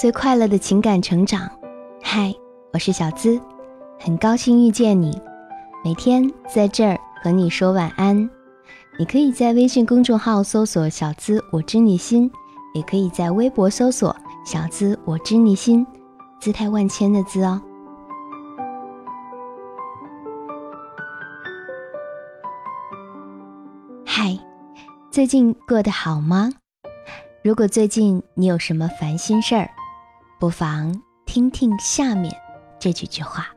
最快乐的情感成长。嗨，我是小资，很高兴遇见你。每天在这儿和你说晚安。你可以在微信公众号搜索“小资我知你心”，也可以在微博搜索“小资我知你心”，姿态万千的“资”哦。嗨，最近过得好吗？如果最近你有什么烦心事儿，不妨听听下面这几句话。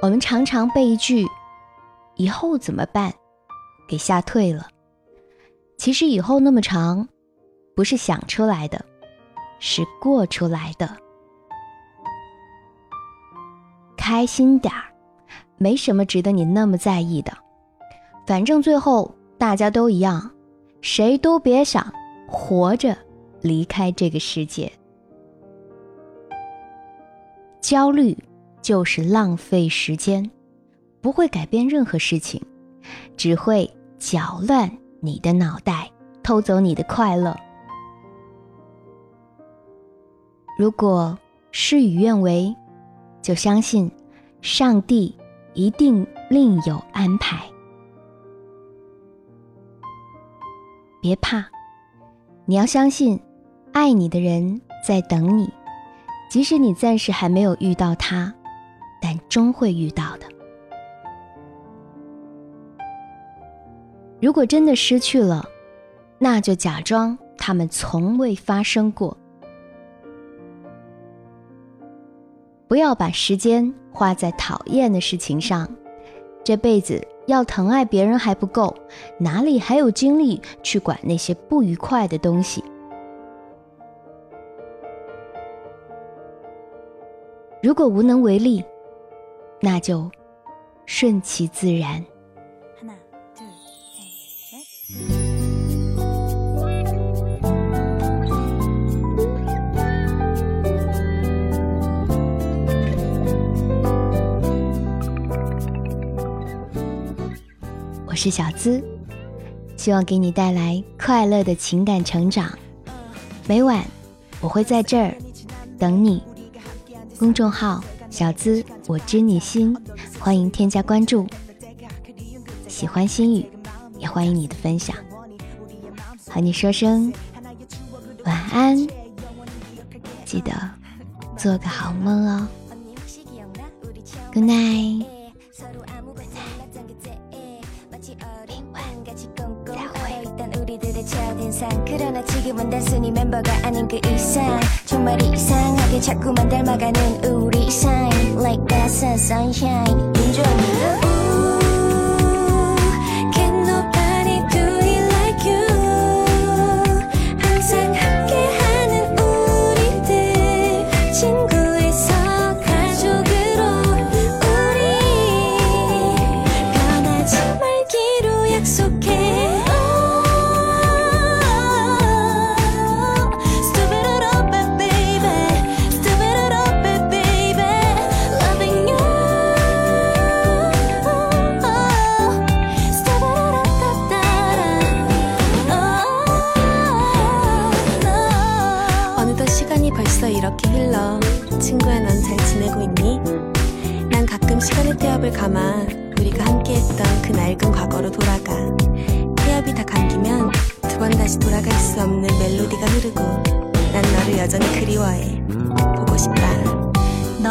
我们常常被一句“以后怎么办”给吓退了。其实以后那么长，不是想出来的，是过出来的。开心点儿，没什么值得你那么在意的。反正最后大家都一样，谁都别想活着离开这个世界。焦虑。就是浪费时间，不会改变任何事情，只会搅乱你的脑袋，偷走你的快乐。如果事与愿违，就相信上帝一定另有安排。别怕，你要相信，爱你的人在等你，即使你暂时还没有遇到他。但终会遇到的。如果真的失去了，那就假装他们从未发生过。不要把时间花在讨厌的事情上。这辈子要疼爱别人还不够，哪里还有精力去管那些不愉快的东西？如果无能为力。那就顺其自然。是小资，希望给你带来快乐的情感成长。每晚我会在这儿等你。公众号。小资，我知你心，欢迎添加关注。喜欢心语，也欢迎你的分享。和你说声晚安，记得做个好梦哦。Good night。 상. 그러나 지금은 단순히 멤버가 아닌 그 이상. 정말 이상하게 자꾸만 닮아가는 우리 shine Like that sunshine 인정합니다 시간의 태엽을 감아 우리가 함께했던 그 낡은 과거로 돌아가. 태엽이 다 감기면 두 번 다시 돌아갈 수 없는 멜로디가 흐르고 난 너를 여전히 그리워해. 보고 싶다. 너,